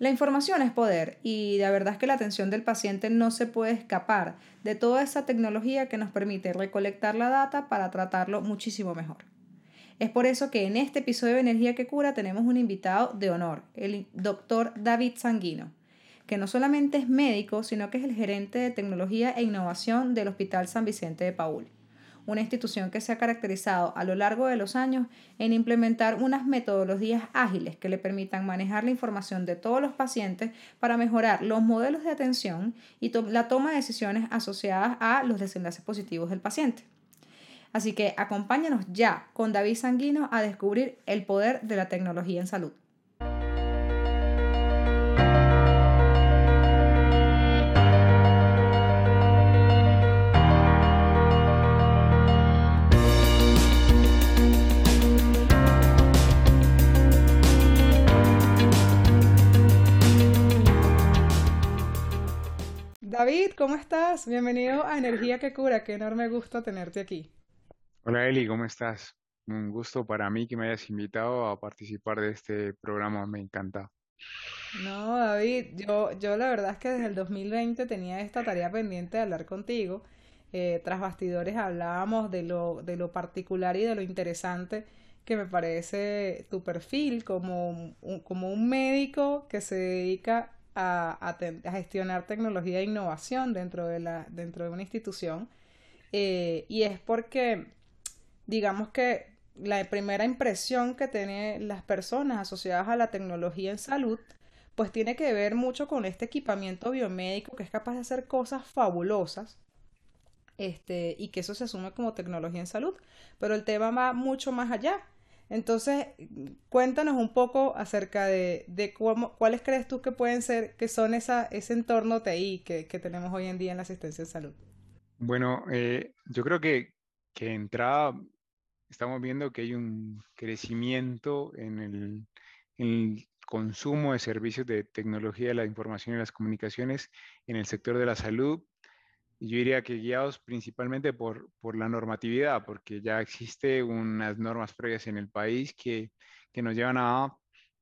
La información es poder y la verdad es que la atención del paciente no se puede escapar de toda esa tecnología que nos permite recolectar la data para tratarlo muchísimo mejor. Es por eso que en este episodio de Energía que Cura tenemos un invitado de honor, el doctor David Sanguino, que no solamente es médico, sino que es el gerente de tecnología e innovación del Hospital San Vicente de Paul una institución que se ha caracterizado a lo largo de los años en implementar unas metodologías ágiles que le permitan manejar la información de todos los pacientes para mejorar los modelos de atención y la toma de decisiones asociadas a los desenlaces positivos del paciente. Así que acompáñanos ya con David Sanguino a descubrir el poder de la tecnología en salud. David, ¿cómo estás? Bienvenido a Energía que Cura. Qué enorme gusto tenerte aquí. Hola Eli, ¿cómo estás? Un gusto para mí que me hayas invitado a participar de este programa, me encanta. No, David, yo, yo la verdad es que desde el 2020 tenía esta tarea pendiente de hablar contigo. Eh, tras bastidores hablábamos de lo, de lo particular y de lo interesante que me parece tu perfil como como un médico que se dedica a, gestionar tecnología e innovación dentro de, la, dentro de una institución. Eh, y es porque, digamos que la primera impresión que tienen las personas asociadas a la tecnología en salud, pues tiene que ver mucho con este equipamiento biomédico que es capaz de hacer cosas fabulosas. Este, y que eso se asume como tecnología en salud. Pero el tema va mucho más allá. Entonces, cuéntanos un poco acerca de, cómo, cuáles crees tú que pueden ser, que son esa, ese entorno TI que, que tenemos hoy en día en la asistencia de salud. Bueno, eh, yo creo que, que entrada estamos viendo que hay un crecimiento en el, en el consumo de servicios de tecnología de la información y las comunicaciones en el sector de la salud yo diría que guiados principalmente por, por la normatividad, porque ya existe unas normas previas en el país que, que nos llevan a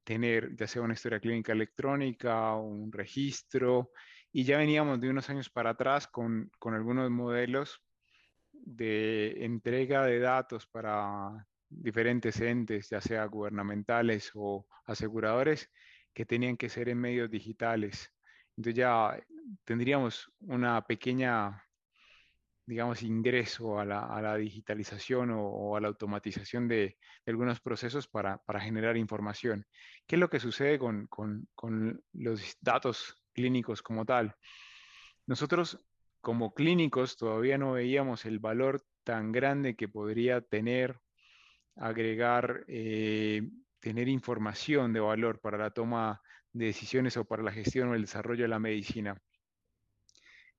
tener ya sea una historia clínica electrónica, un registro, y ya veníamos de unos años para atrás con, con algunos modelos de entrega de datos para diferentes entes, ya sea gubernamentales o aseguradores, que tenían que ser en medios digitales. Entonces ya tendríamos una pequeña, digamos, ingreso a la, digitalización o, a la automatización de, algunos procesos para, generar información. ¿Qué es lo que sucede con, los datos clínicos como tal? Nosotros como clínicos todavía no veíamos el valor tan grande que podría tener agregar, eh, tener información de valor para la toma de decisiones o para la gestión o el desarrollo de la medicina.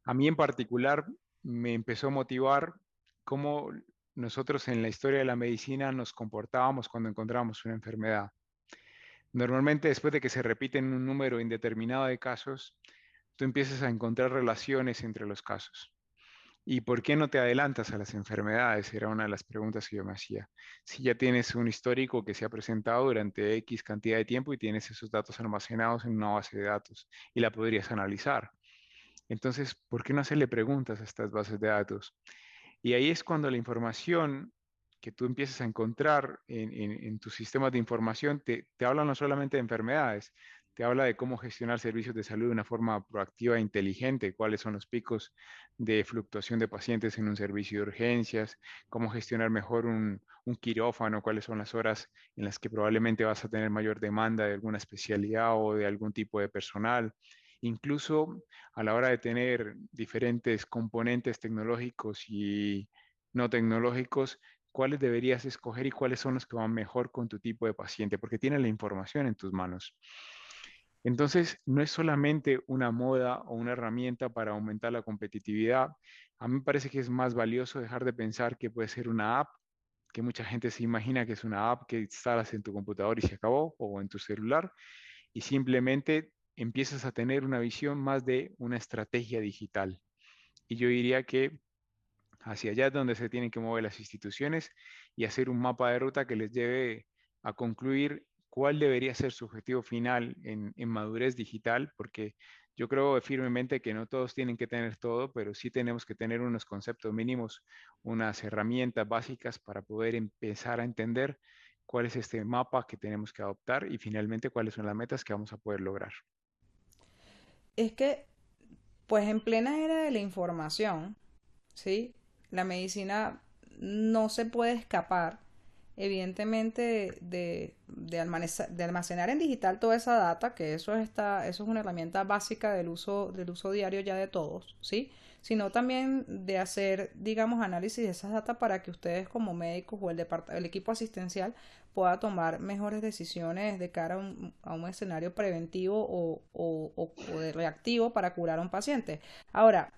A mí en particular me empezó a motivar cómo nosotros en la historia de la medicina nos comportábamos cuando encontramos una enfermedad. Normalmente después de que se repiten un número indeterminado de casos, tú empiezas a encontrar relaciones entre los casos. ¿Y por qué no te adelantas a las enfermedades? Era una de las preguntas que yo me hacía. Si ya tienes un histórico que se ha presentado durante X cantidad de tiempo y tienes esos datos almacenados en una base de datos y la podrías analizar. Entonces, ¿por qué no hacerle preguntas a estas bases de datos? Y ahí es cuando la información que tú empiezas a encontrar en, tus sistemas de información te habla no solamente de enfermedades, te habla de cómo gestionar servicios de salud de una forma proactiva e inteligente, cuáles son los picos de fluctuación de pacientes en un servicio de urgencias, cómo gestionar mejor un, un, quirófano, cuáles son las horas en las que probablemente vas a tener mayor demanda de alguna especialidad o de algún tipo de personal, incluso a la hora de tener diferentes componentes tecnológicos y no tecnológicos, cuáles deberías escoger y cuáles son los que van mejor con tu tipo de paciente, porque tienes la información en tus manos. Entonces, no es solamente una moda o una herramienta para aumentar la competitividad. A mí me parece que es más valioso dejar de pensar que puede ser una app, que mucha gente se imagina que es una app que instalas en tu computador y se acabó, o en tu celular, y simplemente empiezas a tener una visión más de una estrategia digital. Y yo diría que hacia allá es donde se tienen que mover las instituciones y hacer un mapa de ruta que les lleve a concluir cuál debería ser su objetivo final en, madurez digital, porque yo creo firmemente que no todos tienen que tener todo, pero sí tenemos que tener unos conceptos mínimos, unas herramientas básicas para poder empezar a entender cuál es este mapa que tenemos que adoptar y finalmente cuáles son las metas que vamos a poder lograr. Es que, pues en plena era de la información, ¿sí? La medicina no se puede escapar evidentemente de, almacenar, en digital toda esa data, que eso, está, eso es una herramienta básica del uso, del uso diario ya de todos, ¿sí? Sino también de hacer, digamos, análisis de esas data para que ustedes como médicos o el, equipo asistencial pueda tomar mejores decisiones de cara a un, a un escenario preventivo o, reactivo para curar a un paciente. Ahora,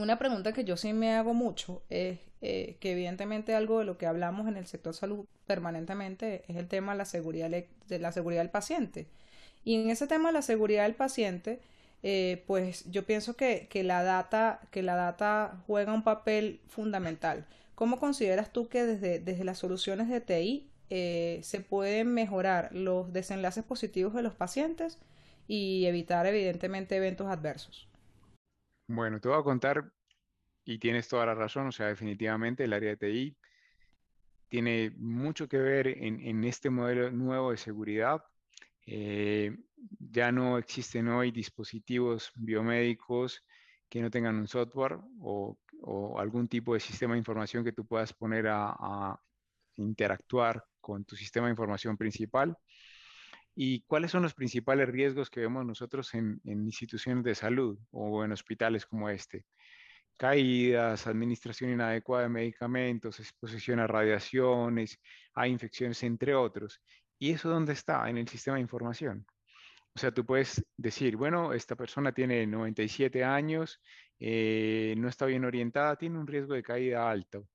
una pregunta que yo sí me hago mucho es eh, que evidentemente algo de lo que hablamos en el sector salud permanentemente es el tema de la seguridad, de la seguridad del paciente. Y en ese tema de la seguridad del paciente, eh, pues yo pienso que, que, la data, que la data juega un papel fundamental. ¿Cómo consideras tú que desde, desde las soluciones de TI eh, se pueden mejorar los desenlaces positivos de los pacientes y evitar evidentemente eventos adversos? Bueno, te voy a contar, y tienes toda la razón, o sea, definitivamente el área de TI tiene mucho que ver en, este modelo nuevo de seguridad. Eh, ya no existen hoy dispositivos biomédicos que no tengan un software o, algún tipo de sistema de información que tú puedas poner a interactuar con tu sistema de información principal. ¿Y cuáles son los principales riesgos que vemos nosotros en, instituciones de salud o en hospitales como este? Caídas, administración inadecuada de medicamentos, exposición a radiaciones, a infecciones, entre otros. ¿Y eso dónde está? En el sistema de información. O sea, tú puedes decir, bueno, esta persona tiene 97 años, eh, no está bien orientada, tiene un riesgo de caída alto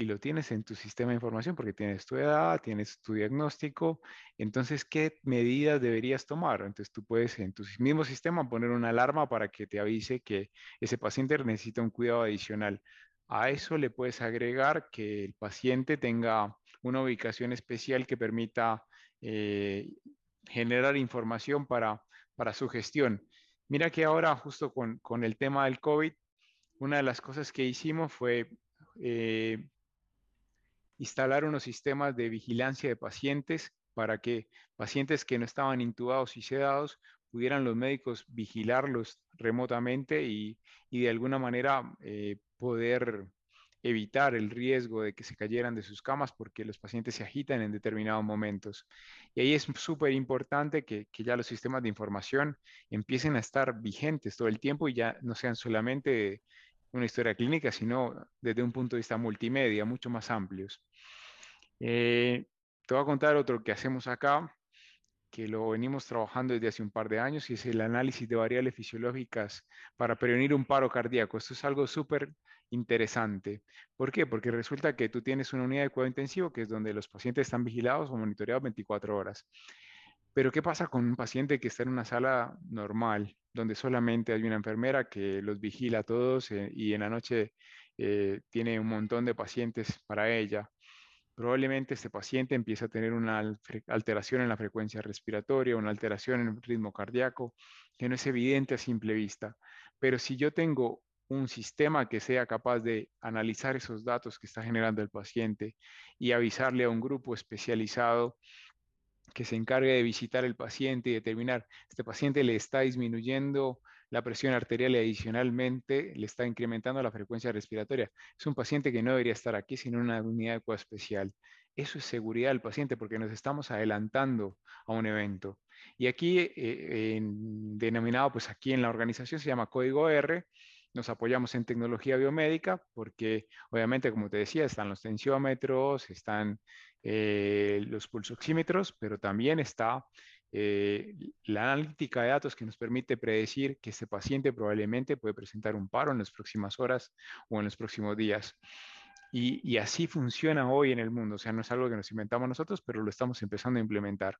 y lo tienes en tu sistema de información porque tienes tu edad, tienes tu diagnóstico. Entonces, ¿qué medidas deberías tomar? Entonces, tú puedes en tu mismo sistema poner una alarma para que te avise que ese paciente necesita un cuidado adicional. A eso le puedes agregar que el paciente tenga una ubicación especial que permita eh, generar información para, para su gestión. Mira que ahora, justo con, con, el tema del COVID, una de las cosas que hicimos fue eh, instalar unos sistemas de vigilancia de pacientes para que pacientes que no estaban intubados y sedados pudieran los médicos vigilarlos remotamente y, de alguna manera eh, poder evitar el riesgo de que se cayeran de sus camas porque los pacientes se agitan en determinados momentos. Y ahí es súper importante que, que, ya los sistemas de información empiecen a estar vigentes todo el tiempo y ya no sean solamente una historia clínica, sino desde un punto de vista multimedia, mucho más amplios. Eh, te voy a contar otro que hacemos acá, que lo venimos trabajando desde hace un par de años, y es el análisis de variables fisiológicas para prevenir un paro cardíaco. Esto es algo súper interesante. ¿Por qué? Porque resulta que tú tienes una unidad de cuidado intensivo, que es donde los pacientes están vigilados o monitoreados 24 horas. Pero ¿qué pasa con un paciente que está en una sala normal, donde solamente hay una enfermera que los vigila a todos eh, y en la noche eh, tiene un montón de pacientes para ella? Probablemente este paciente empieza a tener una alteración en la frecuencia respiratoria, una alteración en el ritmo cardíaco, que no es evidente a simple vista. Pero si yo tengo un sistema que sea capaz de analizar esos datos que está generando el paciente y avisarle a un grupo especializado que se encargue de visitar el paciente y determinar, este paciente le está disminuyendo la presión arterial y adicionalmente le está incrementando la frecuencia respiratoria. Es un paciente que no debería estar aquí, sino en una unidad de cuidado especial. Eso es seguridad del paciente porque nos estamos adelantando a un evento. Y aquí, eh, denominado, pues aquí en la organización se llama código R, nos apoyamos en tecnología biomédica porque obviamente, como te decía, están los tensiómetros, están eh, los pulsoxímetros, pero también está eh, la analítica de datos que nos permite predecir que este paciente probablemente puede presentar un paro en las próximas horas o en los próximos días. Y, así funciona hoy en el mundo. O sea, no es algo que nos inventamos nosotros, pero lo estamos empezando a implementar.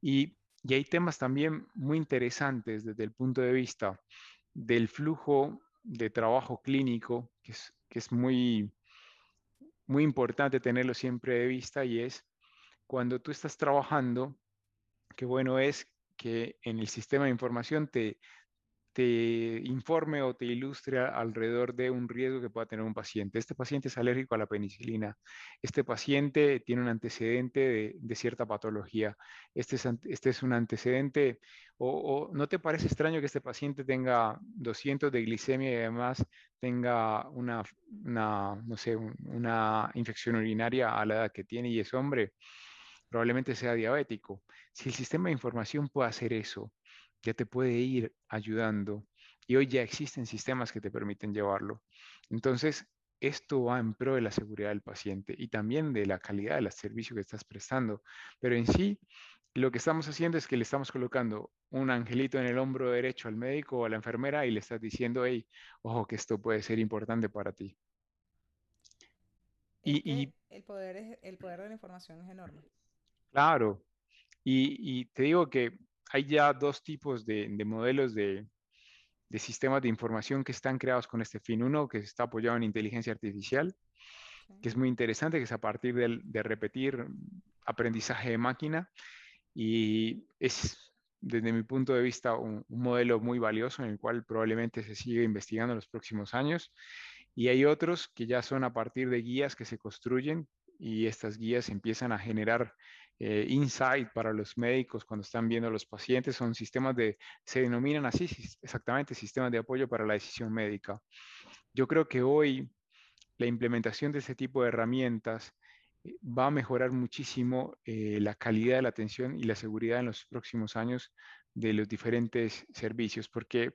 Y, y hay temas también muy interesantes desde el punto de vista del flujo de trabajo clínico, que es, que es muy, muy importante tenerlo siempre de vista, y es cuando tú estás trabajando, qué bueno es que en el sistema de información te, te informe o te ilustre alrededor de un riesgo que pueda tener un paciente. Este paciente es alérgico a la penicilina. Este paciente tiene un antecedente de, cierta patología. Este es, este es un antecedente, o, no te parece extraño que este paciente tenga 200 de glicemia y además tenga una, no sé, una infección urinaria a la edad que tiene y es hombre? Probablemente sea diabético. Si el sistema de información puede hacer eso, ya te puede ir ayudando y hoy ya existen sistemas que te permiten llevarlo. Entonces, esto va en pro de la seguridad del paciente y también de la calidad del servicio que estás prestando. Pero en sí, lo que estamos haciendo es que le estamos colocando un angelito en el hombro derecho al médico o a la enfermera y le estás diciendo, hey, ojo que esto puede ser importante para ti. y, el, poder el poder de la información es enorme. Claro. y te digo que hay ya dos tipos de, modelos de, sistemas de información que están creados con este fin. Uno que está apoyado en inteligencia artificial, que es muy interesante, que es a partir de, repetir aprendizaje de máquina y es, desde mi punto de vista, un, modelo muy valioso en el cual probablemente se sigue investigando en los próximos años. Y hay otros que ya son a partir de guías que se construyen y estas guías empiezan a generar eh, insight para los médicos cuando están viendo a los pacientes, son sistemas de, se denominan así exactamente, sistemas de apoyo para la decisión médica. Yo creo que hoy la implementación de ese tipo de herramientas eh, va a mejorar muchísimo eh, la calidad de la atención y la seguridad en los próximos años de los diferentes servicios, porque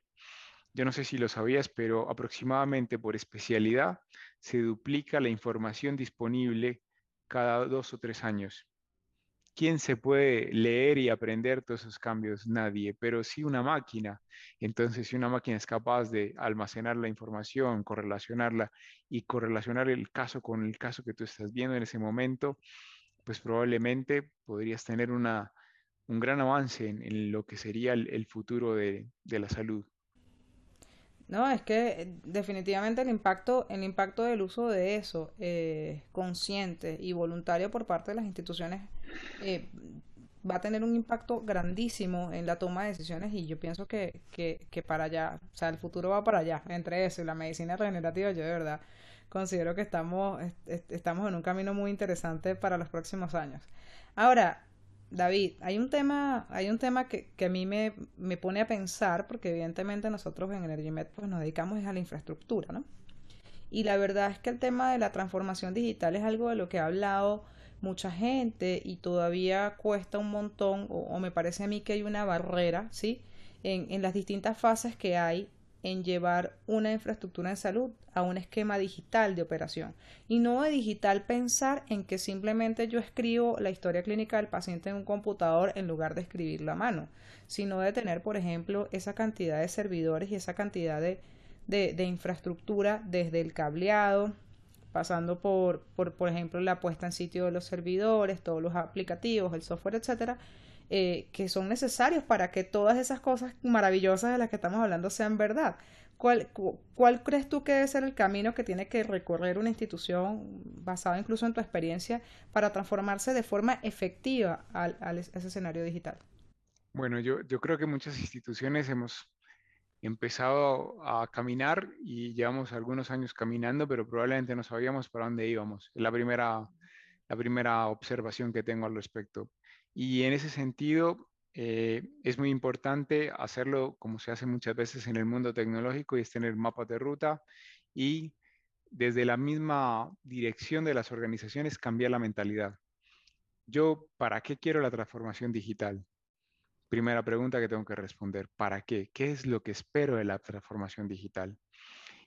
yo no sé si lo sabías, pero aproximadamente por especialidad se duplica la información disponible cada dos o tres años. ¿Quién se puede leer y aprender todos esos cambios? Nadie, pero sí una máquina. Entonces, si una máquina es capaz de almacenar la información, correlacionarla y correlacionar el caso con el caso que tú estás viendo en ese momento, pues probablemente podrías tener una, un gran avance en, lo que sería el, futuro de la salud. No, es que eh, definitivamente el impacto, el impacto del uso de eso, eh, consciente y voluntario por parte de las instituciones, eh, va a tener un impacto grandísimo en la toma de decisiones y yo pienso que, que, que para allá, o sea, el futuro va para allá, entre eso y la medicina regenerativa, yo de verdad considero que estamos, estamos en un camino muy interesante para los próximos años. Ahora, David, hay un tema, hay un tema que, a mí me, pone a pensar, porque evidentemente nosotros en EnergyMed pues, nos dedicamos a la infraestructura, ¿no? Y la verdad es que el tema de la transformación digital es algo de lo que ha hablado mucha gente y todavía cuesta un montón, o, me parece a mí que hay una barrera, ¿sí? En, en las distintas fases que hay en llevar una infraestructura de salud a un esquema digital de operación. Y no de digital pensar en que simplemente yo escribo la historia clínica del paciente en un computador en lugar de escribirlo a mano, sino de tener, por ejemplo, esa cantidad de servidores y esa cantidad de, de, infraestructura desde el cableado, pasando por, por, por ejemplo, la puesta en sitio de los servidores, todos los aplicativos, el software, etcétera, eh, que son necesarios para que todas esas cosas maravillosas de las que estamos hablando sean verdad. ¿Cuál, ¿Cuál crees tú que debe ser el camino que tiene que recorrer una institución basada incluso en tu experiencia para transformarse de forma efectiva al, a ese escenario digital? Bueno, yo, yo creo que muchas instituciones hemos empezado a caminar y llevamos algunos años caminando, pero probablemente no sabíamos para dónde íbamos. Es la primera, la primera observación que tengo al respecto. Y en ese sentido, eh, es muy importante hacerlo como se hace muchas veces en el mundo tecnológico y es tener mapas de ruta y desde la misma dirección de las organizaciones cambiar la mentalidad. Yo, ¿para qué quiero la transformación digital? Primera pregunta que tengo que responder, ¿para qué? ¿Qué es lo que espero de la transformación digital?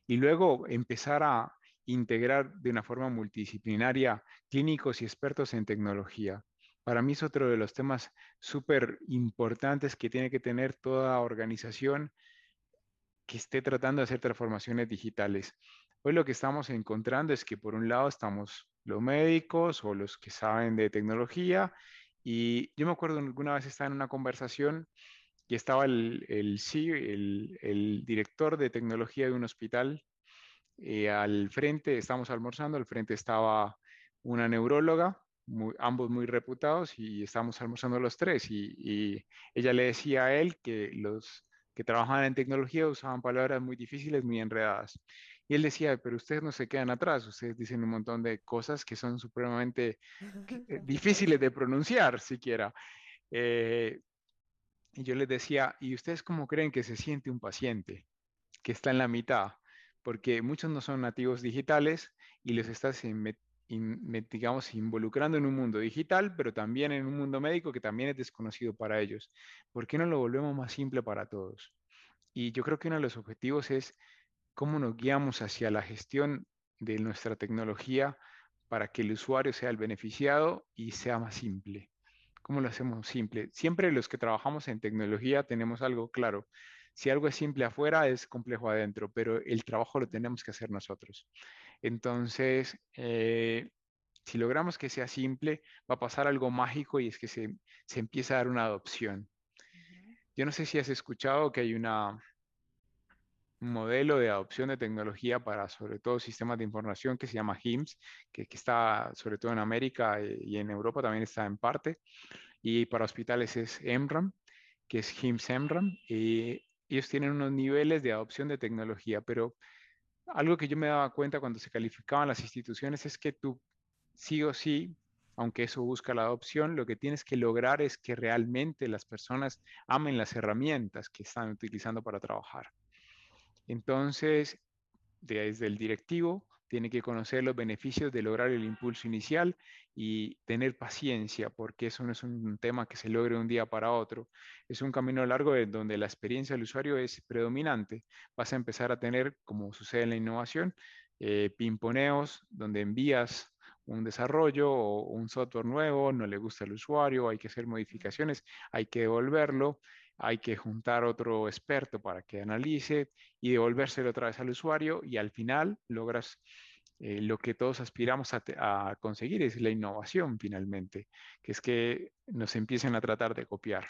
Y luego empezar a integrar de una forma multidisciplinaria clínicos y expertos en tecnología para mí es otro de los temas súper importantes que tiene que tener toda organización que esté tratando de hacer transformaciones digitales. Hoy lo que estamos encontrando es que por un lado estamos los médicos o los que saben de tecnología y yo me acuerdo alguna vez estaba en una conversación y estaba el, el, el, director de tecnología de un hospital eh, al frente, estábamos almorzando, al frente estaba una neuróloga ambos muy reputados y estábamos almorzando los tres y, y, ella le decía a él que los que trabajaban en tecnología usaban palabras muy difíciles, muy enredadas. Y él decía, pero ustedes no se quedan atrás, ustedes dicen un montón de cosas que son supremamente eh, difíciles de pronunciar siquiera. Eh, y yo les decía, ¿y ustedes cómo creen que se siente un paciente que está en la mitad? Porque muchos no son nativos digitales y les estás, digamos, involucrando en un mundo digital, pero también en un mundo médico que también es desconocido para ellos. ¿Por qué no lo volvemos más simple para todos? Y yo creo que uno de los objetivos es cómo nos guiamos hacia la gestión de nuestra tecnología para que el usuario sea el beneficiado y sea más simple. ¿Cómo lo hacemos simple? Siempre los que trabajamos en tecnología tenemos algo claro. Si algo es simple afuera, es complejo adentro, pero el trabajo lo tenemos que hacer nosotros. Entonces, eh, si logramos que sea simple, va a pasar algo mágico y es que se, se empieza a dar una adopción. Yo no sé si has escuchado que hay una, modelo de adopción de tecnología para sobre todo sistemas de información que se llama HIMSS, que, que está sobre todo en América eh, y en Europa también está en parte, y para hospitales es EMRAM, que es HIMSS EMRAM, y ellos tienen unos niveles de adopción de tecnología, pero algo que yo me daba cuenta cuando se calificaban las instituciones es que tú sí o sí, aunque eso busca la adopción, lo que tienes que lograr es que realmente las personas amen las herramientas que están utilizando para trabajar. Entonces, desde el directivo, tiene que conocer los beneficios de lograr el impulso inicial y tener paciencia, porque eso no es un tema que se logre un día para otro. Es un camino largo donde la experiencia del usuario es predominante. Vas a empezar a tener, como sucede en la innovación, eh, pimponeos donde envías un desarrollo o un software nuevo, no le gusta al usuario, hay que hacer modificaciones, hay que devolverlo hay que juntar otro experto para que analice y devolvérselo otra vez al usuario y al final logras eh, lo que todos aspiramos a, conseguir es la innovación finalmente, que es que nos empiecen a tratar de copiar.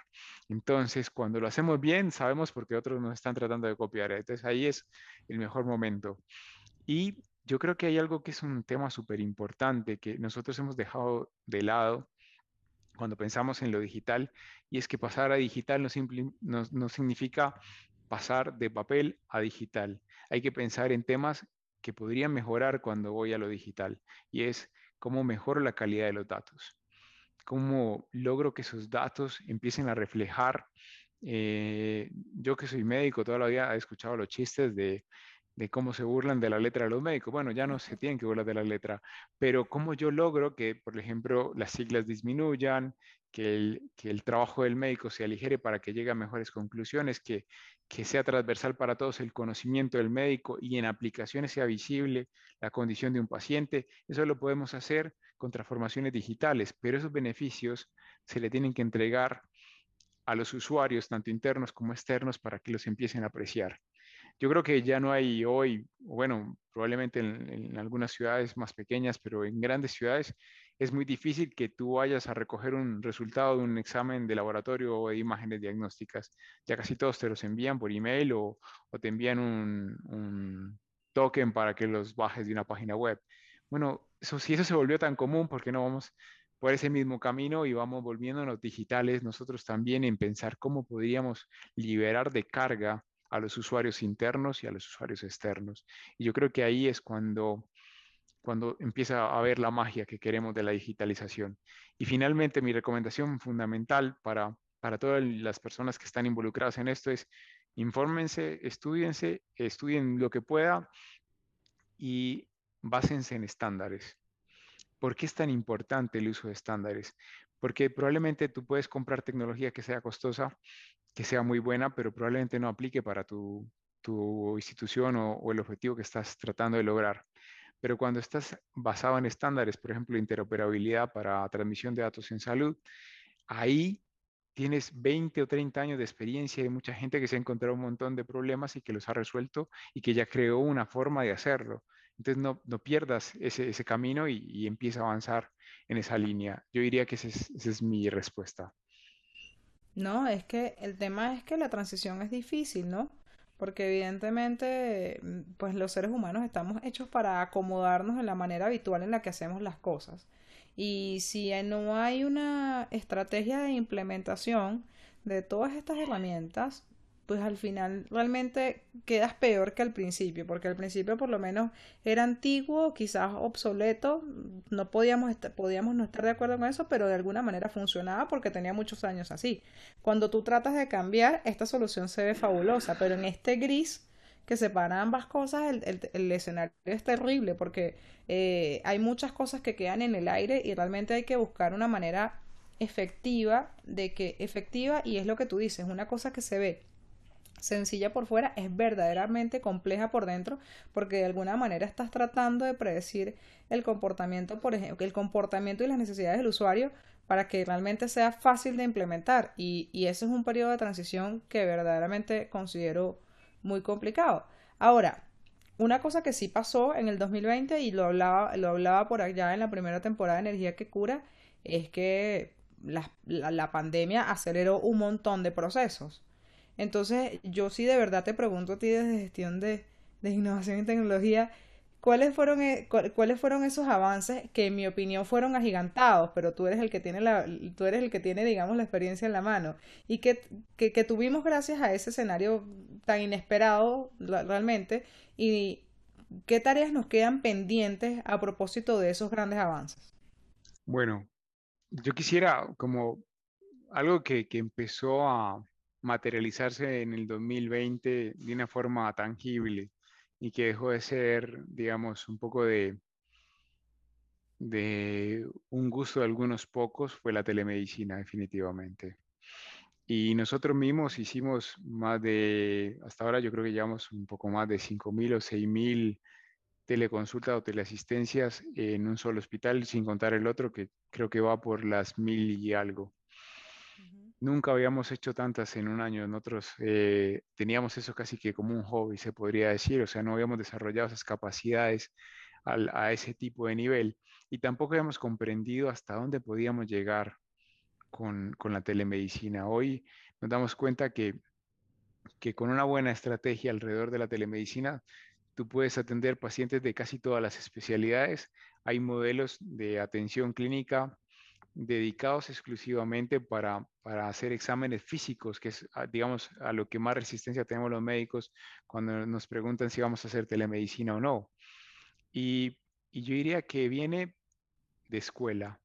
Entonces, cuando lo hacemos bien, sabemos por qué otros nos están tratando de copiar. Entonces, ahí es el mejor momento. Y yo creo que hay algo que es un tema súper importante que nosotros hemos dejado de lado cuando pensamos en lo digital, y es que pasar a digital no, significa pasar de papel a digital. Hay que pensar en temas que podrían mejorar cuando voy a lo digital, y es cómo mejoro la calidad de los datos, cómo logro que esos datos empiecen a reflejar. Eh, yo que soy médico, toda la vida he escuchado los chistes de de cómo se burlan de la letra de los médicos. Bueno, ya no se tienen que burlar de la letra, pero cómo yo logro que, por ejemplo, las siglas disminuyan, que el, que el trabajo del médico se aligere para que llegue a mejores conclusiones, que, que sea transversal para todos el conocimiento del médico y en aplicaciones sea visible la condición de un paciente. Eso lo podemos hacer con transformaciones digitales, pero esos beneficios se le tienen que entregar a los usuarios, tanto internos como externos, para que los empiecen a apreciar. Yo creo que ya no hay hoy, bueno, probablemente en, algunas ciudades más pequeñas, pero en grandes ciudades es muy difícil que tú vayas a recoger un resultado de un examen de laboratorio o de imágenes diagnósticas. Ya casi todos te los envían por email o, te envían un, token para que los bajes de una página web. Bueno, eso, si eso se volvió tan común, ¿por qué no vamos por ese mismo camino y vamos volviéndonos digitales nosotros también en pensar cómo podríamos liberar de carga a los usuarios internos y a los usuarios externos. Y yo creo que ahí es cuando, cuando empieza a haber la magia que queremos de la digitalización. Y finalmente, mi recomendación fundamental para, para todas las personas que están involucradas en esto es infórmense, estudiense, estudien lo que pueda y básense en estándares. ¿Por qué es tan importante el uso de estándares? Porque probablemente tú puedes comprar tecnología que sea costosa, que sea muy buena, pero probablemente no aplique para tu, institución o, el objetivo que estás tratando de lograr. Pero cuando estás basado en estándares, por ejemplo, interoperabilidad para transmisión de datos en salud, ahí tienes 20 o 30 años de experiencia y mucha gente que se ha encontrado un montón de problemas y que los ha resuelto y que ya creó una forma de hacerlo. Entonces no, pierdas ese, camino y, empieza a avanzar en esa línea. Yo diría que esa es mi respuesta. No, es que el tema es que la transición es difícil, ¿no? Porque evidentemente, mm, pues los seres humanos estamos hechos para acomodarnos en la manera habitual en la que hacemos las cosas. Y si no hay una estrategia de implementación de todas estas herramientas, pues al final realmente quedas peor que al principio, porque al principio por lo menos era antiguo, quizás obsoleto, no podíamos, podíamos no estar de acuerdo con eso, pero de alguna manera funcionaba porque tenía muchos años así. Cuando tú tratas de cambiar, esta solución se ve fabulosa, pero en este gris que separa ambas cosas, el, escenario es terrible porque eh, hay muchas cosas que quedan en el aire y realmente hay que buscar una manera efectiva de que efectiva y es lo que tú dices, una cosa que se ve sencilla por fuera es verdaderamente compleja por dentro porque de alguna manera estás tratando de predecir el comportamiento, por ejemplo, el comportamiento y las necesidades del usuario para que realmente sea fácil de implementar y, y ese es un periodo de transición que verdaderamente considero muy complicado. Ahora, una cosa que sí pasó en el 2020 y lo hablaba, lo hablaba por allá en la primera temporada de Energía que Cura, es que la, la pandemia aceleró un montón de procesos. Entonces, yo sí de verdad te pregunto a ti desde gestión de, innovación y tecnología, ¿cuáles fueron, e, ¿cuáles fueron esos avances que en mi opinión fueron agigantados, pero tú eres el que tiene, tú eres el que tiene digamos, la experiencia en la mano? Y que, que, que tuvimos gracias a ese escenario tan inesperado realmente y qué tareas nos quedan pendientes a propósito de esos grandes avances. Bueno, yo quisiera como algo que, que empezó a, materializarse en el 2020 de una forma tangible y que dejó de ser, digamos, un poco de, de un gusto de algunos pocos fue la telemedicina, definitivamente. Y nosotros mismos hicimos más de, hasta ahora yo creo que llevamos un poco más de 5.000 o 6.000 teleconsultas o teleasistencias en un solo hospital, sin contar el otro que creo que va por las mil y algo. Nunca habíamos hecho tantas en un año. Nosotros eh, teníamos eso casi que como un hobby, se podría decir. O sea, no habíamos desarrollado esas capacidades a ese tipo de nivel. Y tampoco habíamos comprendido hasta dónde podíamos llegar con, con la telemedicina. Hoy nos damos cuenta que, que con una buena estrategia alrededor de la telemedicina, tú puedes atender pacientes de casi todas las especialidades. Hay modelos de atención clínica dedicados exclusivamente para, para, hacer exámenes físicos, que es, ah, digamos, a lo que más resistencia tenemos los médicos cuando nos preguntan si vamos a hacer telemedicina o no. Y, y yo diría que viene de escuela.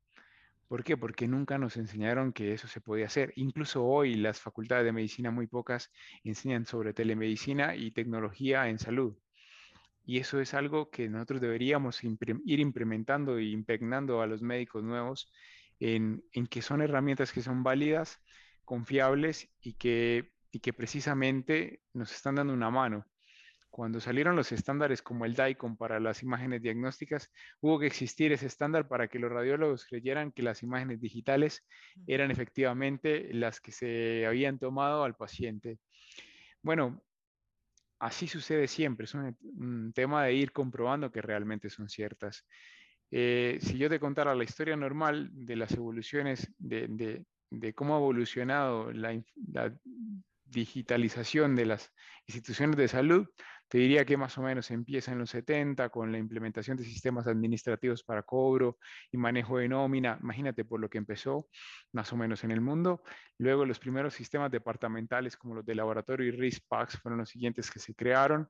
¿Por qué? Porque nunca nos enseñaron que eso se podía hacer. Incluso hoy las facultades de medicina, muy pocas, enseñan sobre telemedicina y tecnología en salud. Y eso es algo que nosotros deberíamos ir implementando e impregnando a los médicos nuevos en, que son herramientas que son válidas, confiables y que, y que precisamente nos están dando una mano. Cuando salieron los estándares como el DICOM para las imágenes diagnósticas, hubo que existir ese estándar para que los radiólogos creyeran que las imágenes digitales eran efectivamente las que se habían tomado al paciente. Bueno, así sucede siempre, es un, un tema de ir comprobando que realmente son ciertas. Eh, si yo te contara la historia normal de las evoluciones, de, cómo ha evolucionado la, digitalización de las instituciones de salud, te diría que más o menos empieza en los 70 con la implementación de sistemas administrativos para cobro y manejo de nómina. Imagínate por lo que empezó más o menos en el mundo. Luego los primeros sistemas departamentales como los de laboratorio y RISPACs fueron los siguientes que se crearon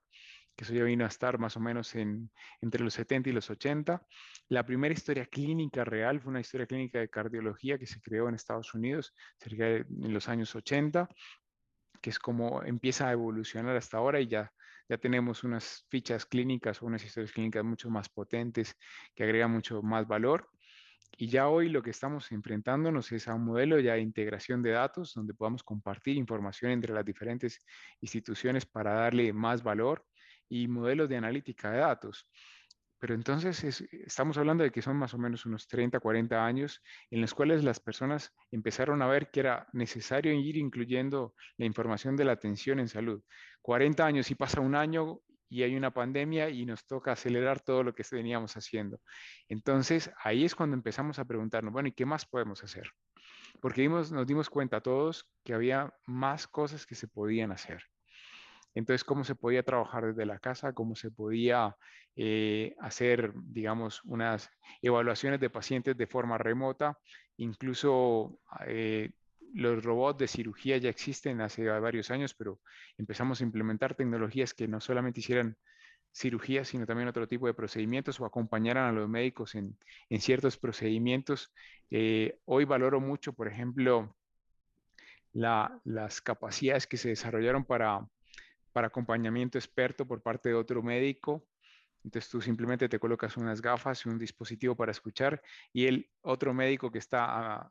que eso ya vino a estar más o menos en, entre los 70 y los 80. La primera historia clínica real fue una historia clínica de cardiología que se creó en Estados Unidos cerca de en los años 80, que es como empieza a evolucionar hasta ahora y ya, ya tenemos unas fichas clínicas o unas historias clínicas mucho más potentes que agregan mucho más valor. Y ya hoy lo que estamos enfrentándonos es a un modelo ya de integración de datos donde podamos compartir información entre las diferentes instituciones para darle más valor y modelos de analítica de datos. Pero entonces estamos hablando de que son más o menos unos 30, 40 años en los cuales las personas empezaron a ver que era necesario ir incluyendo la información de la atención en salud. 40 años y pasa un año y hay una pandemia y nos toca acelerar todo lo que veníamos haciendo. Entonces ahí es cuando empezamos a preguntarnos, bueno, ¿y qué más podemos hacer? Porque nos dimos cuenta todos que había más cosas que se podían hacer. Entonces, cómo se podía trabajar desde la casa, cómo se podía eh, hacer, digamos, unas evaluaciones de pacientes de forma remota, incluso eh, los robots de cirugía ya existen hace varios años, pero empezamos a implementar tecnologías que no solamente hicieran cirugía, sino también otro tipo de procedimientos o acompañaran a los médicos en, ciertos procedimientos. Eh, hoy valoro mucho, por ejemplo, las capacidades que se desarrollaron para, para acompañamiento experto por parte de otro médico. Entonces tú simplemente te colocas unas gafas y un dispositivo para escuchar y el otro médico que está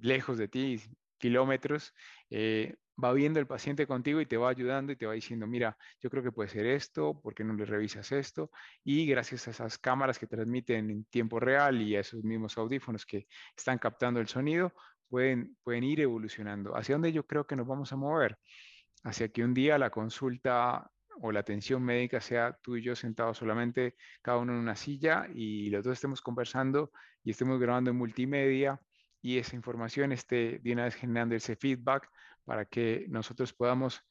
lejos de ti, kilómetros, eh, va viendo el paciente contigo y te va ayudando y te va diciendo, mira, yo creo que puede ser esto, ¿por qué no le revisas esto? Y gracias a esas cámaras que transmiten en tiempo real y a esos mismos audífonos que están captando el sonido, pueden, pueden ir evolucionando. ¿Hacia dónde yo creo que nos vamos a mover? Hacia que un día la consulta o la atención médica sea tú y yo sentados solamente, cada uno en una silla y los dos estemos conversando y estemos grabando en multimedia y esa información esté de una vez generando ese feedback para que nosotros podamos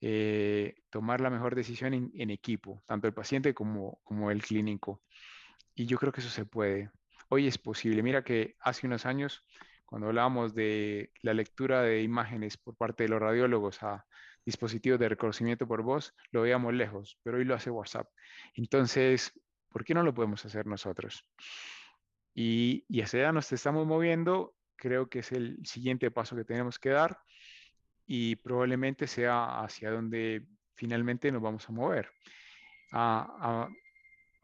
eh, tomar la mejor decisión en, equipo, tanto el paciente como, como el clínico. Y yo creo que eso se puede. Hoy es posible. Mira que hace unos años, cuando hablábamos de la lectura de imágenes por parte de los radiólogos dispositivos de reconocimiento por voz, lo veíamos lejos, pero hoy lo hace WhatsApp. Entonces, ¿por qué no lo podemos hacer nosotros? Y, y hacia allá nos estamos moviendo creo que es el siguiente paso que tenemos que dar y probablemente sea hacia donde finalmente nos vamos a mover, a,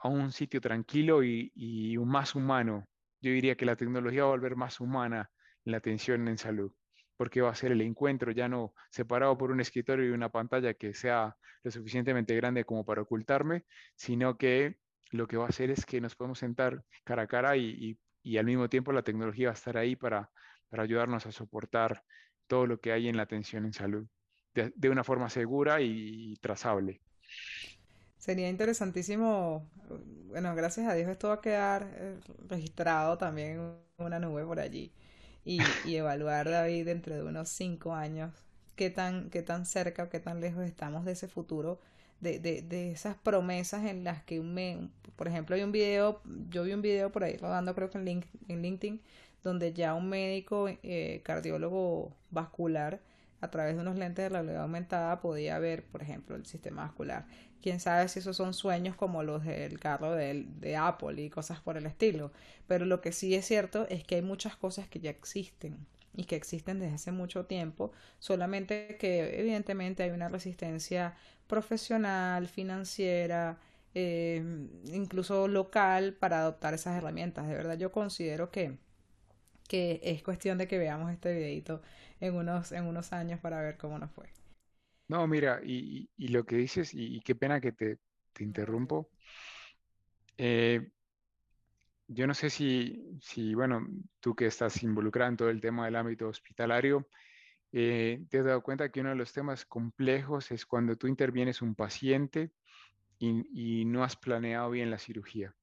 un sitio tranquilo y, y, más humano. Yo diría que la tecnología va a volver más humana en la atención en salud, porque va a ser el encuentro ya no separado por un escritorio y una pantalla que sea lo suficientemente grande como para ocultarme, sino que lo que va a hacer es que nos podemos sentar cara a cara y y al mismo tiempo la tecnología va a estar ahí para, ayudarnos a soportar todo lo que hay en la atención en salud de, una forma segura y, trazable. Sería interesantísimo, bueno, gracias a Dios esto va a quedar eh, registrado también en una nube por allí y, y evaluar, David, dentro de unos cinco años qué tan, qué tan cerca o qué tan lejos estamos de ese futuro de, de, de esas promesas en las que me, por ejemplo hay un video, yo vi un video por ahí rodando creo que en, link, en LinkedIn, donde ya un médico eh, cardiólogo vascular a través de unos lentes de la realidad aumentada podía ver, por ejemplo, el sistema vascular. Quién sabe si esos son sueños como los del carro de, Apple y cosas por el estilo. Pero lo que sí es cierto es que hay muchas cosas que ya existen y que existen desde hace mucho tiempo, solamente que evidentemente hay una resistencia profesional, financiera, eh, incluso local para adoptar esas herramientas. De verdad yo considero que, que es cuestión de que veamos este videito en unos, en unos años para ver cómo nos fue. No, mira, y, y lo que dices, y, qué pena que te, te interrumpo. Eh, yo no sé si, si, bueno, tú que estás involucrado en todo el tema del ámbito hospitalario, eh, te has dado cuenta que uno de los temas complejos es cuando tú intervienes un paciente y, no has planeado bien la cirugía.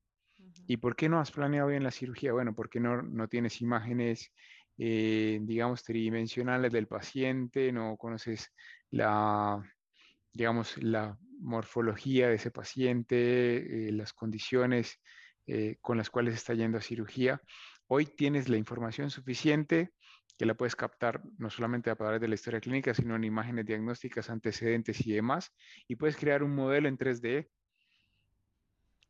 ¿Y por qué no has planeado bien la cirugía? Bueno, porque no, no tienes imágenes, eh, digamos, tridimensionales del paciente, no conoces la, digamos, la morfología de ese paciente, eh, las condiciones eh, con las cuales está yendo a cirugía. Hoy tienes la información suficiente que la puedes captar no solamente a través de la historia clínica, sino en imágenes diagnósticas, antecedentes y demás, y puedes crear un modelo en 3D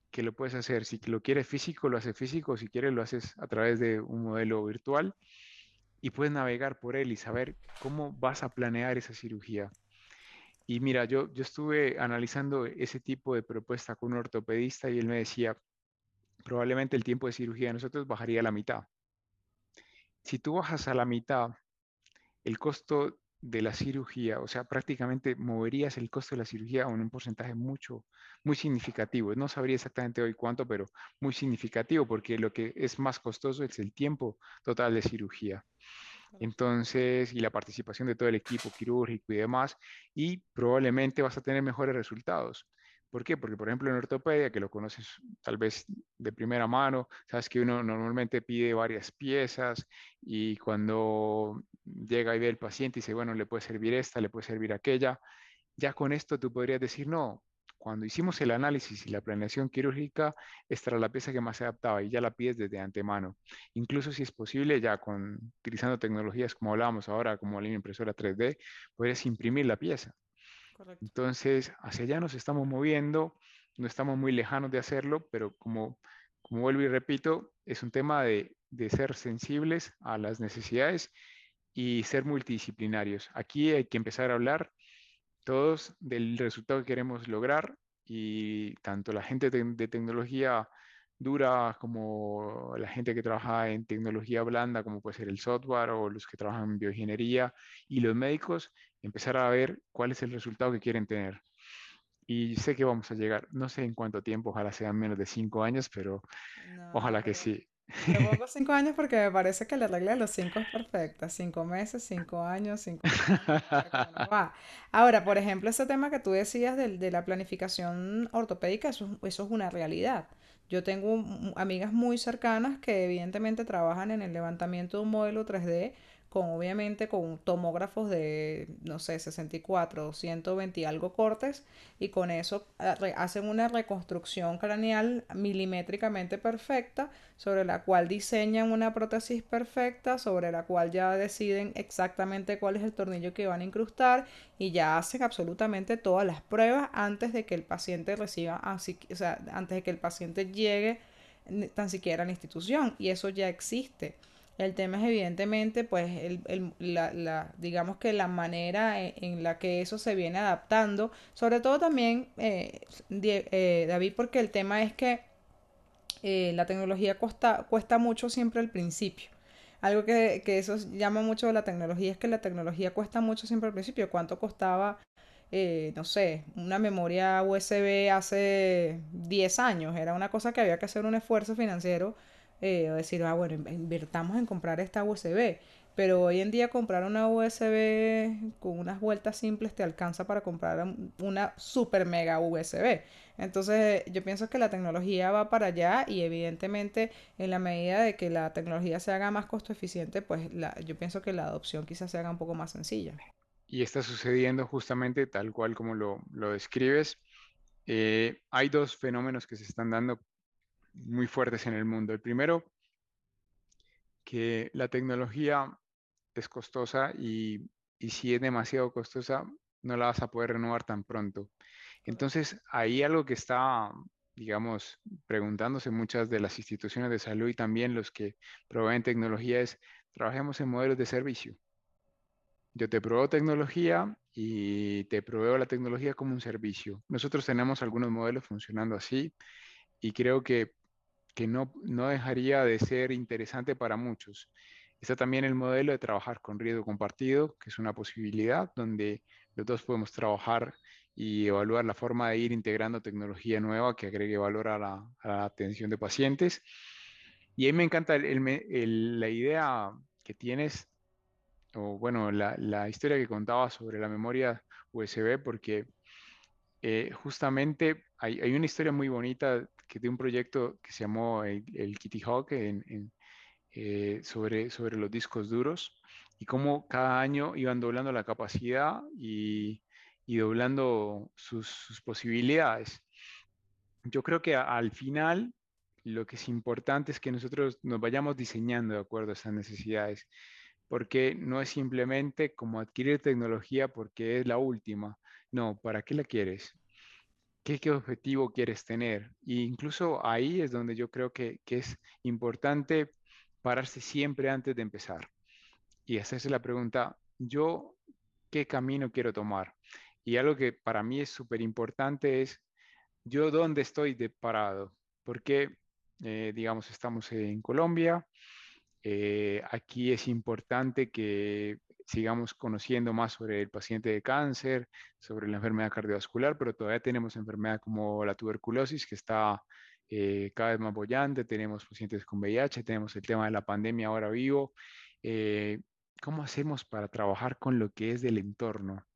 que lo puedes hacer. Si lo quieres físico, lo haces físico, si quieres, lo haces a través de un modelo virtual y puedes navegar por él y saber cómo vas a planear esa cirugía. Y mira, yo, yo estuve analizando ese tipo de propuesta con un ortopedista y él me decía, probablemente el tiempo de cirugía de nosotros bajaría a la mitad. Si tú bajas a la mitad el costo de la cirugía, o sea, prácticamente moverías el costo de la cirugía en un porcentaje mucho, muy significativo. No sabría exactamente hoy cuánto, pero muy significativo, porque lo que es más costoso es el tiempo total de cirugía. Entonces, y la participación de todo el equipo quirúrgico y demás, y probablemente vas a tener mejores resultados. ¿Por qué? Porque, por ejemplo, en ortopedia, que lo conoces tal vez de primera mano, sabes que uno normalmente pide varias piezas y cuando llega y ve el paciente y dice, bueno, le puede servir esta, le puede servir aquella, ya con esto tú podrías decir, no, cuando hicimos el análisis y la planeación quirúrgica, esta era la pieza que más se adaptaba y ya la pides desde antemano. Incluso si es posible, ya con, utilizando tecnologías como hablábamos ahora, como la impresora 3D, podrías imprimir la pieza. Entonces, hacia allá nos estamos moviendo, no estamos muy lejanos de hacerlo, pero como, como vuelvo y repito, es un tema de, de ser sensibles a las necesidades y ser multidisciplinarios. Aquí hay que empezar a hablar todos del resultado que queremos lograr y tanto la gente de, tecnología dura como la gente que trabaja en tecnología blanda, como puede ser el software o los que trabajan en bioingeniería y los médicos, empezar a ver cuál es el resultado que quieren tener. Y sé que vamos a llegar, no sé en cuánto tiempo, ojalá sean menos de cinco años, pero ojalá que sí. Pongo cinco años porque me parece que la regla de los cinco es perfecta. Cinco meses, cinco años, cinco Ahora, por ejemplo, ese tema que tú decías de, de la planificación ortopédica, eso, eso es una realidad. Yo tengo amigas muy cercanas que evidentemente trabajan en el levantamiento de un modelo 3D con obviamente con tomógrafos de, no sé, 64, 120 y algo cortes, y con eso hacen una reconstrucción craneal milimétricamente perfecta, sobre la cual diseñan una prótesis perfecta, sobre la cual ya deciden exactamente cuál es el tornillo que van a incrustar, y ya hacen absolutamente todas las pruebas antes de que el paciente reciba, así, o sea, antes de que el paciente llegue tan siquiera a la institución, y eso ya existe. El tema es evidentemente, pues, el, la, la, digamos que la manera e, en, la que eso se viene adaptando, sobre todo también, eh, eh, David, porque el tema es que eh, la tecnología cuesta, cuesta mucho siempre al principio. Algo que, que, eso llama mucho de la tecnología es que la tecnología cuesta mucho siempre al principio. ¿Cuánto costaba, no sé, una memoria USB hace 10 años? Era una cosa que había que hacer un esfuerzo financiero eh, o decir, ah, bueno, invirtamos en comprar esta USB. Pero hoy en día comprar una USB con unas vueltas simples te alcanza para comprar una super mega USB. Entonces yo pienso que la tecnología va para allá y evidentemente en la medida de que la tecnología se haga más costo eficiente, pues la, yo pienso que la adopción quizás se haga un poco más sencilla. Y está sucediendo justamente tal cual como lo, lo describes. Eh, hay dos fenómenos que se están dando muy fuertes en el mundo. El primero, que la tecnología es costosa y, si es demasiado costosa, no la vas a poder renovar tan pronto. Entonces, ahí algo que está, digamos, preguntándose muchas de las instituciones de salud y también los que proveen tecnología es, trabajemos en modelos de servicio. Yo te proveo tecnología y te proveo la tecnología como un servicio. Nosotros tenemos algunos modelos funcionando así y creo que que no, no dejaría de ser interesante para muchos. Está también el modelo de trabajar con riesgo compartido, que es una posibilidad donde los dos podemos trabajar y evaluar la forma de ir integrando tecnología nueva que agregue valor a la, atención de pacientes. Y ahí me encanta la idea que tienes, o bueno, la, la, historia que contaba sobre la memoria USB, porque eh, justamente hay, hay, una historia muy bonita de un proyecto que se llamó el, Kitty Hawk eh, sobre, los discos duros y cómo cada año iban doblando la capacidad y, doblando sus, posibilidades. Yo creo que al final lo que es importante es que nosotros nos vayamos diseñando de acuerdo a esas necesidades, porque no es simplemente como adquirir tecnología porque es la última. No, ¿para qué la quieres? Qué, objetivo quieres tener. E incluso ahí es donde yo creo que, es importante pararse siempre antes de empezar y hacerse la pregunta, yo, ¿qué camino quiero tomar? Y algo que para mí es súper importante es, yo, ¿dónde estoy de parado? Porque, eh, digamos, estamos en Colombia, eh, aquí es importante que sigamos conociendo más sobre el paciente de cáncer, sobre la enfermedad cardiovascular, pero todavía tenemos enfermedad como la tuberculosis que está eh, cada vez más bollante, tenemos pacientes con VIH, tenemos el tema de la pandemia ahora vivo. Eh, ¿Cómo hacemos para trabajar con lo que es del entorno?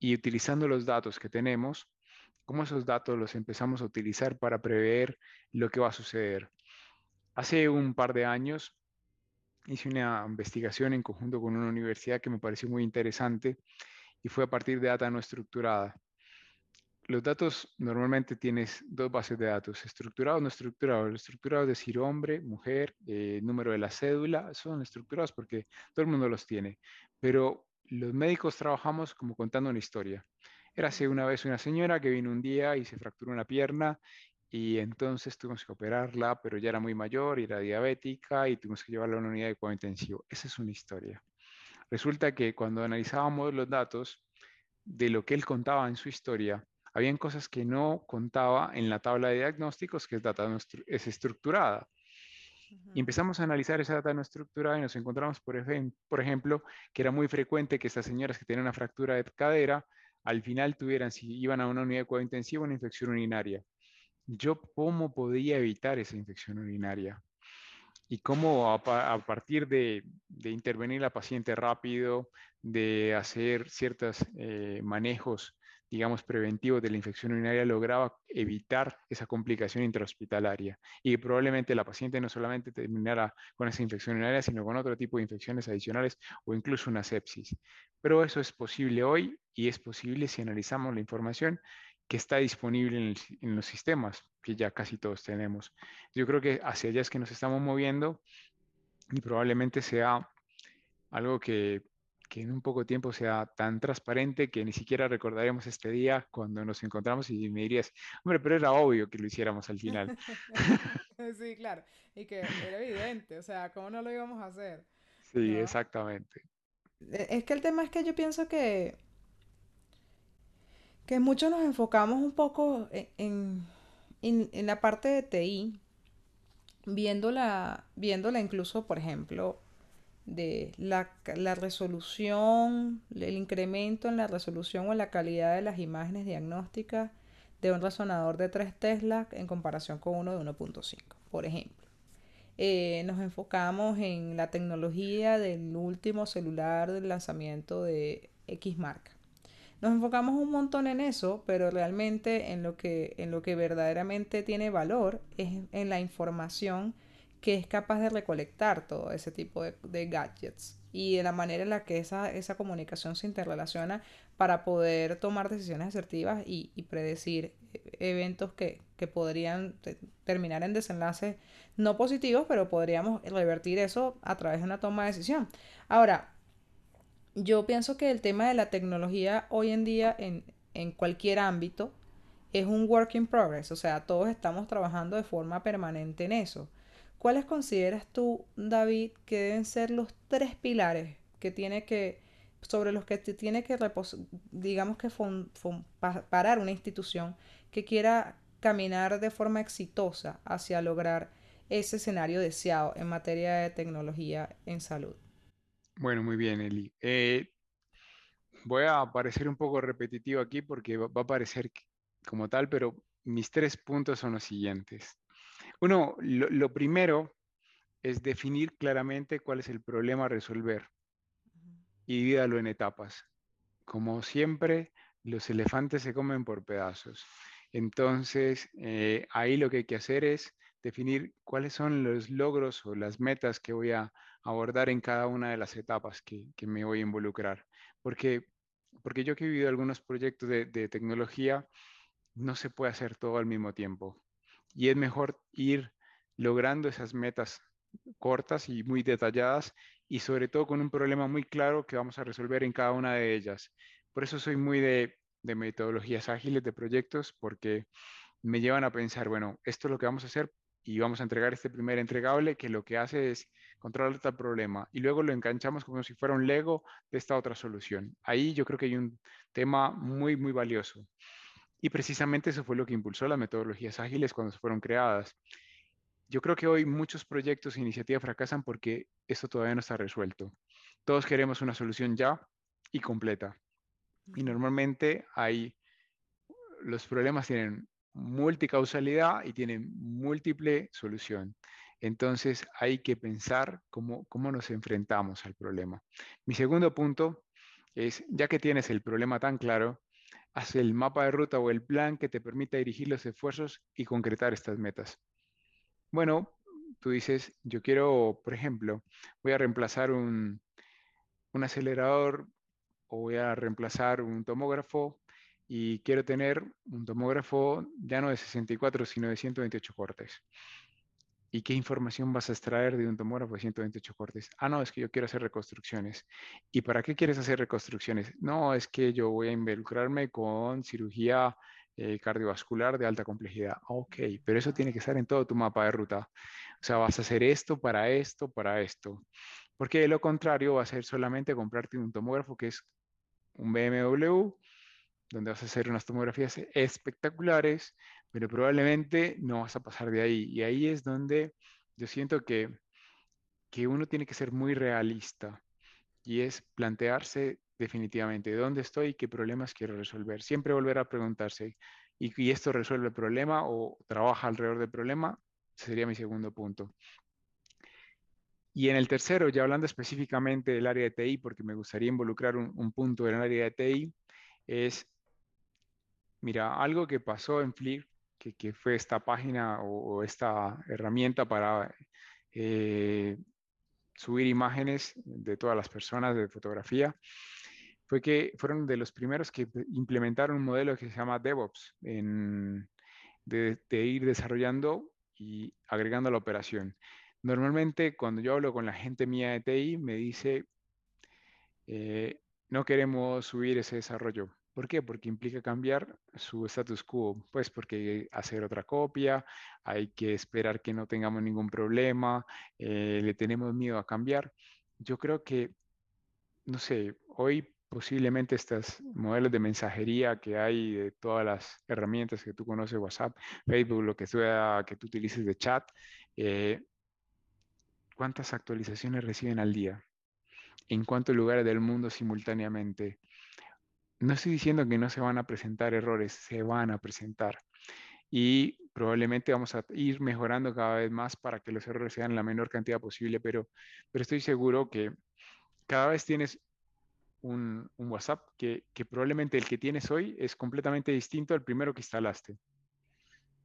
Y utilizando los datos que tenemos, ¿cómo esos datos los empezamos a utilizar para prever lo que va a suceder? Hace un par de años hice una investigación en conjunto con una universidad que me pareció muy interesante y fue a partir de data no estructurada. Los datos normalmente tienes dos bases de datos, estructurado o no estructurado. El estructurado es decir hombre, mujer, eh, número de la cédula, son estructurados porque todo el mundo los tiene. Pero los médicos trabajamos como contando una historia. Era hace una vez una señora que vino un día y se fracturó una pierna y entonces tuvimos que operarla, pero ya era muy mayor y era diabética y tuvimos que llevarla a una unidad de cuidado intensivo. Esa es una historia. Resulta que cuando analizábamos los datos de lo que él contaba en su historia, habían cosas que no contaba en la tabla de diagnósticos, que es data no es estructurada. Y empezamos a analizar esa data no estructurada y nos encontramos, por, por ejemplo, que era muy frecuente que estas señoras que tenían una fractura de cadera, al final tuvieran, si iban a una unidad de cuidado intensivo, una infección urinaria. ¿Yo cómo podía evitar esa infección urinaria? y cómo a, partir de, intervenir la paciente rápido, de hacer ciertos eh, manejos, digamos, preventivos de la infección urinaria, lograba evitar esa complicación intrahospitalaria y probablemente la paciente no solamente terminara con esa infección urinaria, sino con otro tipo de infecciones adicionales o incluso una sepsis. Pero eso es posible hoy y es posible si analizamos la información que está disponible en, los sistemas, que ya casi todos tenemos. Yo creo que hacia allá es que nos estamos moviendo y probablemente sea algo que, que en un poco tiempo sea tan transparente que ni siquiera recordaremos este día cuando nos encontramos y me dirías, hombre, pero era obvio que lo hiciéramos al final. sí, claro, y que era evidente, o sea, ¿cómo no lo íbamos a hacer? Sí, exactamente. E, es que el tema es que yo pienso que que muchos nos enfocamos un poco e, en, en, la parte de TI, viéndola, viéndola incluso, por ejemplo, de la, la, resolución, el incremento en la resolución o en la calidad de las imágenes diagnósticas de un resonador de 3 Tesla en comparación con uno de 1.5, por ejemplo. Eh, nos enfocamos en la tecnología del último celular del lanzamiento de X marca. Nos enfocamos un montón en eso, pero realmente en lo que, en lo que verdaderamente tiene valor es en la información que es capaz de recolectar todo ese tipo de, gadgets y de la manera en la que esa, esa comunicación se interrelaciona para poder tomar decisiones asertivas y, predecir eventos que, que podrían terminar en desenlaces no positivos, pero podríamos revertir eso a través de una toma de decisión. Ahora, yo pienso que el tema de la tecnología hoy en día en, en cualquier ámbito es un work in progress, o sea, todos estamos trabajando de forma permanente en eso. ¿Cuáles consideras tú, David, que deben ser los tres pilares que tiene que sobre los que tiene que digamos que parar una institución que quiera caminar de forma exitosa hacia lograr ese escenario deseado en materia de tecnología en salud? Bueno, muy bien, Eli. Eh, voy a parecer un poco repetitivo aquí porque va, a parecer como tal, pero mis tres puntos son los siguientes. Uno, lo, primero es definir claramente cuál es el problema a resolver y divídalo en etapas. Como siempre, los elefantes se comen por pedazos. Entonces, eh, ahí lo que hay que hacer es definir cuáles son los logros o las metas que voy a abordar en cada una de las etapas que, me voy a involucrar. Porque, porque yo que he vivido algunos proyectos de, de tecnología, no se puede hacer todo al mismo tiempo. Y es mejor ir logrando esas metas cortas y muy detalladas y sobre todo con un problema muy claro que vamos a resolver en cada una de ellas. Por eso soy muy de, de metodologías ágiles de proyectos porque me llevan a pensar, bueno, esto es lo que vamos a hacer y vamos a entregar este primer entregable que lo que hace es controlar tal problema y luego lo enganchamos como si fuera un Lego de esta otra solución. Ahí yo creo que hay un tema muy, muy valioso. Y precisamente eso fue lo que impulsó las metodologías ágiles cuando se fueron creadas. Yo creo que hoy muchos proyectos e iniciativas fracasan porque esto todavía no está resuelto. Todos queremos una solución ya y completa. Y normalmente hay, los problemas tienen multicausalidad y tienen múltiple solución. Entonces hay que pensar cómo, cómo nos enfrentamos al problema. Mi segundo punto es, ya que tienes el problema tan claro, haz el mapa de ruta o el plan que te permita dirigir los esfuerzos y concretar estas metas. Bueno, tú dices, yo quiero, por ejemplo, voy a reemplazar un, un acelerador o voy a reemplazar un tomógrafo y quiero tener un tomógrafo ya no de 64, sino de 128 cortes. ¿Y qué información vas a extraer de un tomógrafo de 128 cortes? Ah, no, es que yo quiero hacer reconstrucciones. ¿Y para qué quieres hacer reconstrucciones? No, es que yo voy a involucrarme con cirugía eh, cardiovascular de alta complejidad. Ok, pero eso tiene que estar en todo tu mapa de ruta. O sea, vas a hacer esto para esto, para esto. Porque de lo contrario va a ser solamente comprarte un tomógrafo que es un BMW, donde vas a hacer unas tomografías espectaculares, pero probablemente no vas a pasar de ahí. Y ahí es donde yo siento que, que uno tiene que ser muy realista y es plantearse definitivamente dónde estoy y qué problemas quiero resolver. Siempre volver a preguntarse, ¿y, y esto resuelve el problema o trabaja alrededor del problema? Ese sería mi segundo punto. Y en el tercero, ya hablando específicamente del área de TI, porque me gustaría involucrar un, un punto del área de TI, es, mira, algo que pasó en Flickr que, fue esta página o, esta herramienta para eh, subir imágenes de todas las personas de fotografía, fue que fueron de los primeros que implementaron un modelo que se llama DevOps, de, ir desarrollando y agregando la operación. Normalmente cuando yo hablo con la gente mía de TI, me dice, eh, no queremos subir ese desarrollo, ¿Por qué? Porque implica cambiar su status quo, pues porque hacer otra copia, hay que esperar que no tengamos ningún problema, eh, le tenemos miedo a cambiar. Yo creo que, no sé, hoy posiblemente estos modelos de mensajería que hay de todas las herramientas que tú conoces, WhatsApp, Facebook, lo que sea que tú utilices de chat, eh, ¿cuántas actualizaciones reciben al día? ¿En cuántos lugares del mundo simultáneamente? No estoy diciendo que no se van a presentar errores, se van a presentar. Y probablemente vamos a ir mejorando cada vez más para que los errores sean la menor cantidad posible, pero, pero estoy seguro que cada vez tienes un, WhatsApp que, que, probablemente el que tienes hoy es completamente distinto al primero que instalaste,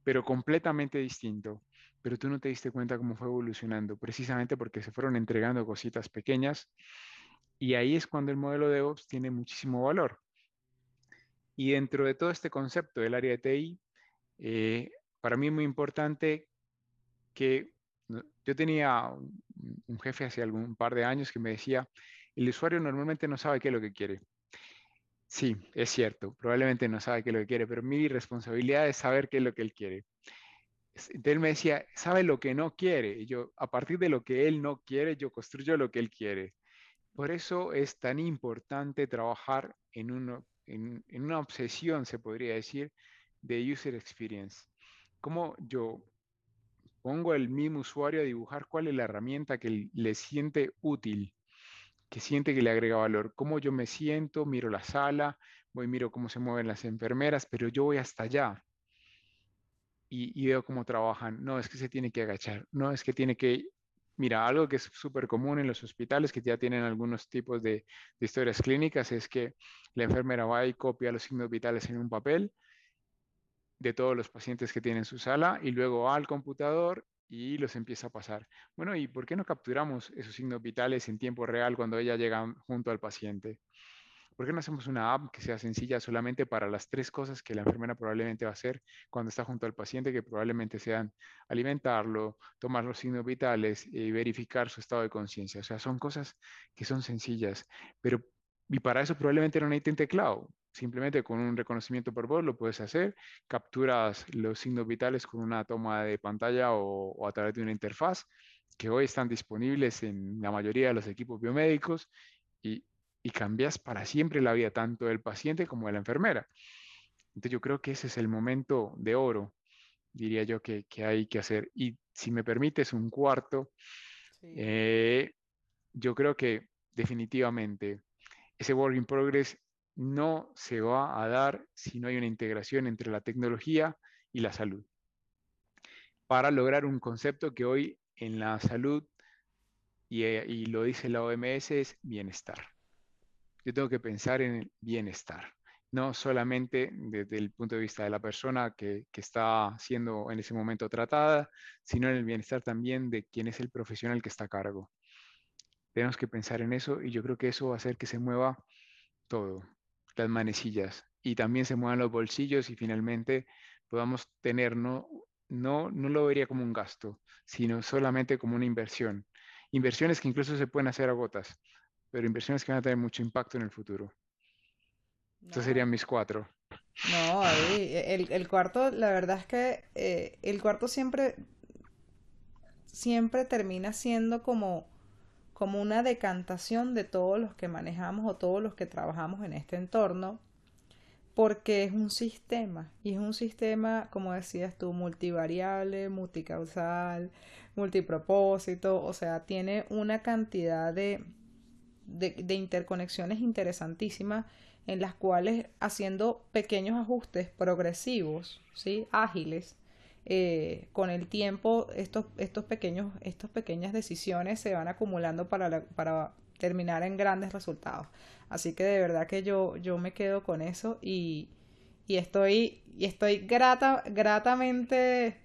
pero completamente distinto. Pero tú no te diste cuenta cómo fue evolucionando, precisamente porque se fueron entregando cositas pequeñas y ahí es cuando el modelo de DevOps tiene muchísimo valor. Y dentro de todo este concepto del área de TI, eh, para mí es muy importante que yo tenía un jefe hace algún par de años que me decía, el usuario normalmente no sabe qué es lo que quiere. Sí, es cierto, probablemente no sabe qué es lo que quiere, pero mi responsabilidad es saber qué es lo que él quiere. Entonces él me decía, sabe lo que no quiere. Yo, a partir de lo que él no quiere, yo construyo lo que él quiere. Por eso es tan importante trabajar en uno en, una obsesión, se podría decir, de user experience. Cómo yo pongo al mismo usuario a dibujar cuál es la herramienta que le siente útil, que siente que le agrega valor. Cómo yo me siento, miro la sala, voy, miro cómo se mueven las enfermeras, pero yo voy hasta allá. Y, y veo cómo trabajan. No, es que se tiene que agachar. No, es que tiene que Mira, algo que es súper común en los hospitales que ya tienen algunos tipos de, historias clínicas es que la enfermera va y copia los signos vitales en un papel de todos los pacientes que tienen su sala y luego va al computador y los empieza a pasar. Bueno, ¿y por qué no capturamos esos signos vitales en tiempo real cuando ella llega junto al paciente? ¿Por qué no hacemos una app que sea sencilla solamente para las tres cosas que la enfermera probablemente va a hacer cuando está junto al paciente, que probablemente sean alimentarlo, tomar los signos vitales y verificar su estado de conciencia? O sea, son cosas que son sencillas, pero y para eso probablemente no necesiten teclado. Simplemente con un reconocimiento por voz lo puedes hacer, capturas los signos vitales con una toma de pantalla o, o a través de una interfaz que hoy están disponibles en la mayoría de los equipos biomédicos y, y cambias para siempre la vida tanto del paciente como de la enfermera. Entonces yo creo que ese es el momento de oro, diría yo, que, hay que hacer. Y si me permites un cuarto, eh, yo creo que definitivamente ese work in progress no se va a dar si no hay una integración entre la tecnología y la salud. Para lograr un concepto que hoy en la salud, y, eh, y lo dice la OMS, es bienestar yo tengo que pensar en el bienestar, no solamente desde el punto de vista de la persona que, está siendo en ese momento tratada, sino en el bienestar también de quién es el profesional que está a cargo. Tenemos que pensar en eso y yo creo que eso va a hacer que se mueva todo, las manecillas, y también se muevan los bolsillos y finalmente podamos tener, no, no, no lo vería como un gasto, sino solamente como una inversión. Inversiones que incluso se pueden hacer a gotas, pero inversiones que van a tener mucho impacto en el futuro. Estos serían mis cuatro. No, el, el, cuarto, la verdad es que eh, el cuarto siempre, siempre termina siendo como, como una decantación de todos los que manejamos o todos los que trabajamos en este entorno, porque es un sistema, y es un sistema, como decías tú, multivariable, multicausal, multipropósito, o sea, tiene una cantidad de, de, interconexiones interesantísimas en las cuales haciendo pequeños ajustes progresivos, ¿sí? ágiles, eh, con el tiempo estos, estos pequeños, estas pequeñas decisiones se van acumulando para, para terminar en grandes resultados. Así que de verdad que yo, yo me quedo con eso y, y estoy, y estoy grata, gratamente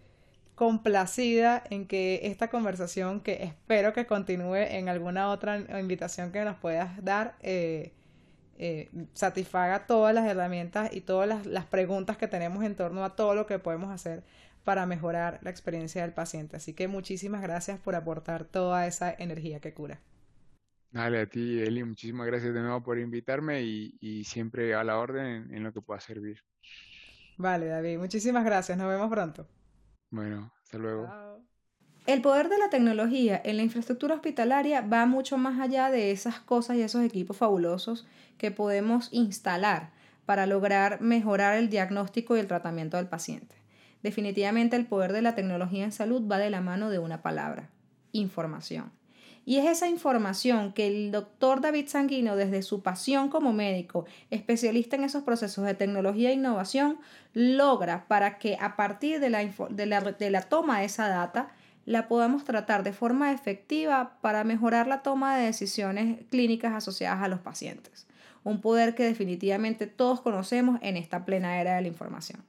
complacida en que esta conversación, que espero que continúe en alguna otra invitación que nos puedas dar, eh, eh, satisfaga todas las herramientas y todas las, preguntas que tenemos en torno a todo lo que podemos hacer para mejorar la experiencia del paciente. Así que muchísimas gracias por aportar toda esa energía que cura. Dale, a ti, Eli, muchísimas gracias de nuevo por invitarme y, siempre a la orden en, lo que pueda servir. Vale, David, muchísimas gracias. Nos vemos pronto. Bueno, hasta luego. El poder de la tecnología en la infraestructura hospitalaria va mucho más allá de esas cosas y esos equipos fabulosos que podemos instalar para lograr mejorar el diagnóstico y el tratamiento del paciente. Definitivamente el poder de la tecnología en salud va de la mano de una palabra, información. Y es esa información que el doctor David Sanguino, desde su pasión como médico, especialista en esos procesos de tecnología e innovación, logra para que a partir de la, de la, de la toma de esa data, la podamos tratar de forma efectiva para mejorar la toma de decisiones clínicas asociadas a los pacientes. Un poder que definitivamente todos conocemos en esta plena era de la información.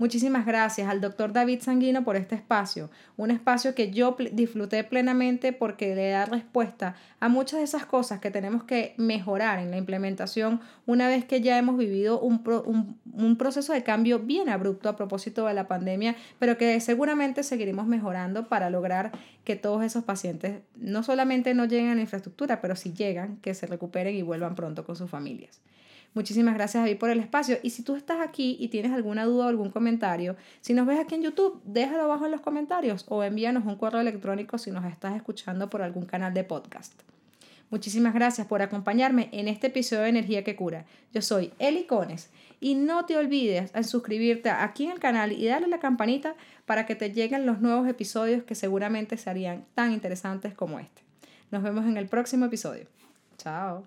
Muchísimas gracias al doctor David Sanguino por este espacio, un espacio que yo disfruté plenamente porque le da respuesta a muchas de esas cosas que tenemos que mejorar en la implementación una vez que ya hemos vivido un, un proceso de cambio bien abrupto a propósito de la pandemia, pero que seguramente seguiremos mejorando para lograr que todos esos pacientes no solamente no lleguen a la infraestructura, pero si llegan, que se recuperen y vuelvan pronto con sus familias. Muchísimas gracias David por el espacio. Y si tú estás aquí y tienes alguna duda o algún comentario, si nos ves aquí en YouTube, déjalo abajo en los comentarios o envíanos un correo electrónico si nos estás escuchando por algún canal de podcast. Muchísimas gracias por acompañarme en este episodio de Energía que Cura. Yo soy Eli Cones y no te olvides en suscribirte aquí en el canal y darle la campanita para que te lleguen los nuevos episodios que seguramente serían tan interesantes como este. Nos vemos en el próximo episodio. Chao.